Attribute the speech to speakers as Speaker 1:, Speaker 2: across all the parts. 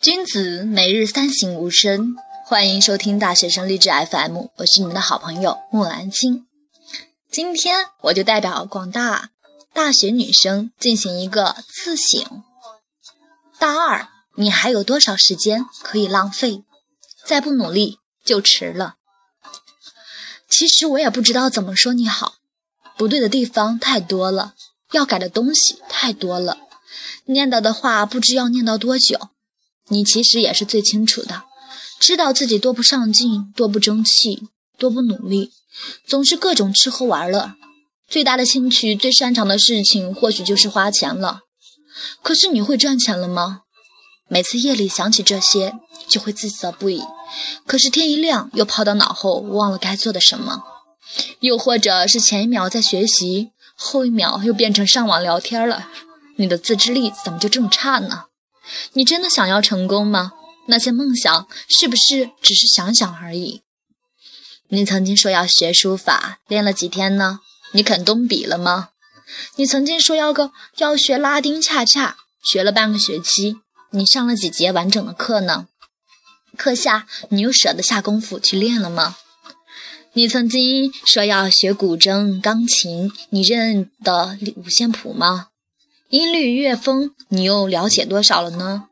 Speaker 1: 君子每日三省吾身，欢迎收听大学生励志 FM，我是你们的好朋友木兰青。今天我就代表广大大学女生进行一个自省：大二，你还有多少时间可以浪费？再不努力就迟了。其实我也不知道怎么说你好，不对的地方太多了，要改的东西太多了，念叨的话不知要念叨多久。你其实也是最清楚的，知道自己多不上进，多不争气，多不努力，总是各种吃喝玩乐。最大的兴趣、最擅长的事情，或许就是花钱了。可是你会赚钱了吗？每次夜里想起这些，就会自责不已。可是天一亮，又抛到脑后，忘了该做的什么。又或者是前一秒在学习，后一秒又变成上网聊天了。你的自制力怎么就这么差呢？你真的想要成功吗？那些梦想是不是只是想想而已？你曾经说要学书法，练了几天呢？你肯动笔了吗？你曾经说要个要学拉丁恰恰，学了半个学期，你上了几节完整的课呢？课下，你又舍得下功夫去练了吗？你曾经说要学古筝、钢琴，你认得五线谱吗？音律、乐风，你又了解多少了呢？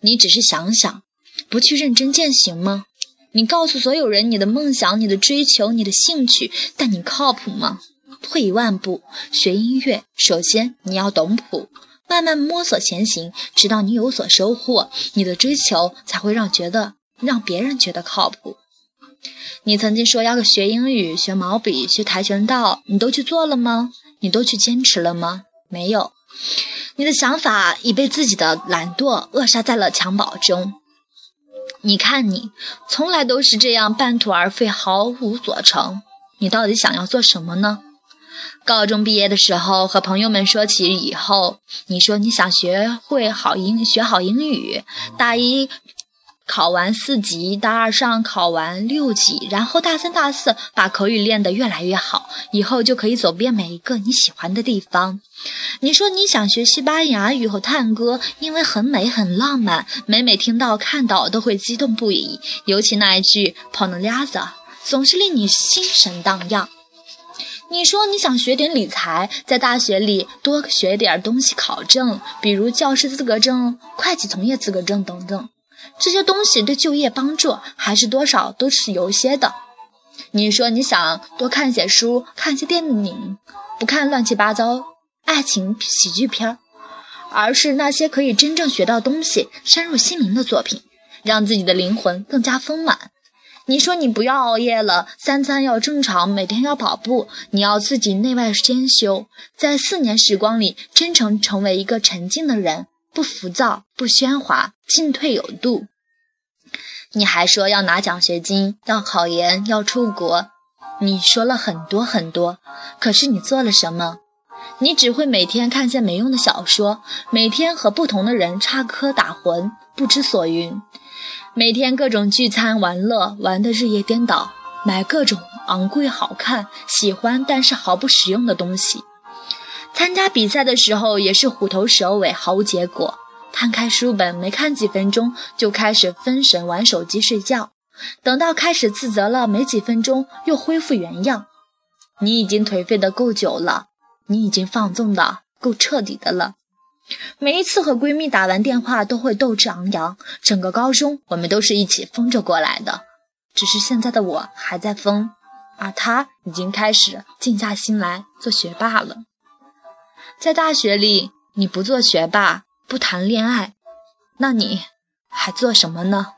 Speaker 1: 你只是想想，不去认真践行吗？你告诉所有人你的梦想、你的追求、你的兴趣，但你靠谱吗？退一万步，学音乐，首先你要懂谱。慢慢摸索前行，直到你有所收获，你的追求才会让觉得让别人觉得靠谱。你曾经说要学英语、学毛笔、学跆拳道，你都去做了吗？你都去坚持了吗？没有。你的想法已被自己的懒惰扼杀在了襁褓中。你看你，从来都是这样半途而废，毫无所成。你到底想要做什么呢？高中毕业的时候，和朋友们说起以后，你说你想学会好英，学好英语。大一考完四级，大二上考完六级，然后大三、大四把口语练得越来越好，以后就可以走遍每一个你喜欢的地方。你说你想学西班牙语和探戈，因为很美很浪漫，每每听到看到都会激动不已。尤其那一句 p o n l a z a 总是令你心神荡漾。你说你想学点理财，在大学里多学点东西考证，比如教师资格证、会计从业资格证等等，这些东西对就业帮助还是多少都是有些的。你说你想多看些书，看些电影，不看乱七八糟爱情喜剧片儿，而是那些可以真正学到东西、深入心灵的作品，让自己的灵魂更加丰满。你说你不要熬夜了，三餐要正常，每天要跑步，你要自己内外兼修，在四年时光里真诚成为一个沉静的人，不浮躁，不喧哗，进退有度。你还说要拿奖学金，要考研，要出国，你说了很多很多，可是你做了什么？你只会每天看些没用的小说，每天和不同的人插科打诨，不知所云。每天各种聚餐玩乐，玩得日夜颠倒，买各种昂贵、好看、喜欢但是毫不实用的东西。参加比赛的时候也是虎头蛇尾，毫无结果。摊开书本没看几分钟，就开始分神玩手机睡觉。等到开始自责了，没几分钟又恢复原样。你已经颓废的够久了，你已经放纵的够彻底的了。每一次和闺蜜打完电话都会斗志昂扬，整个高中我们都是一起疯着过来的。只是现在的我还在疯，而她已经开始静下心来做学霸了。在大学里，你不做学霸，不谈恋爱，那你还做什么呢？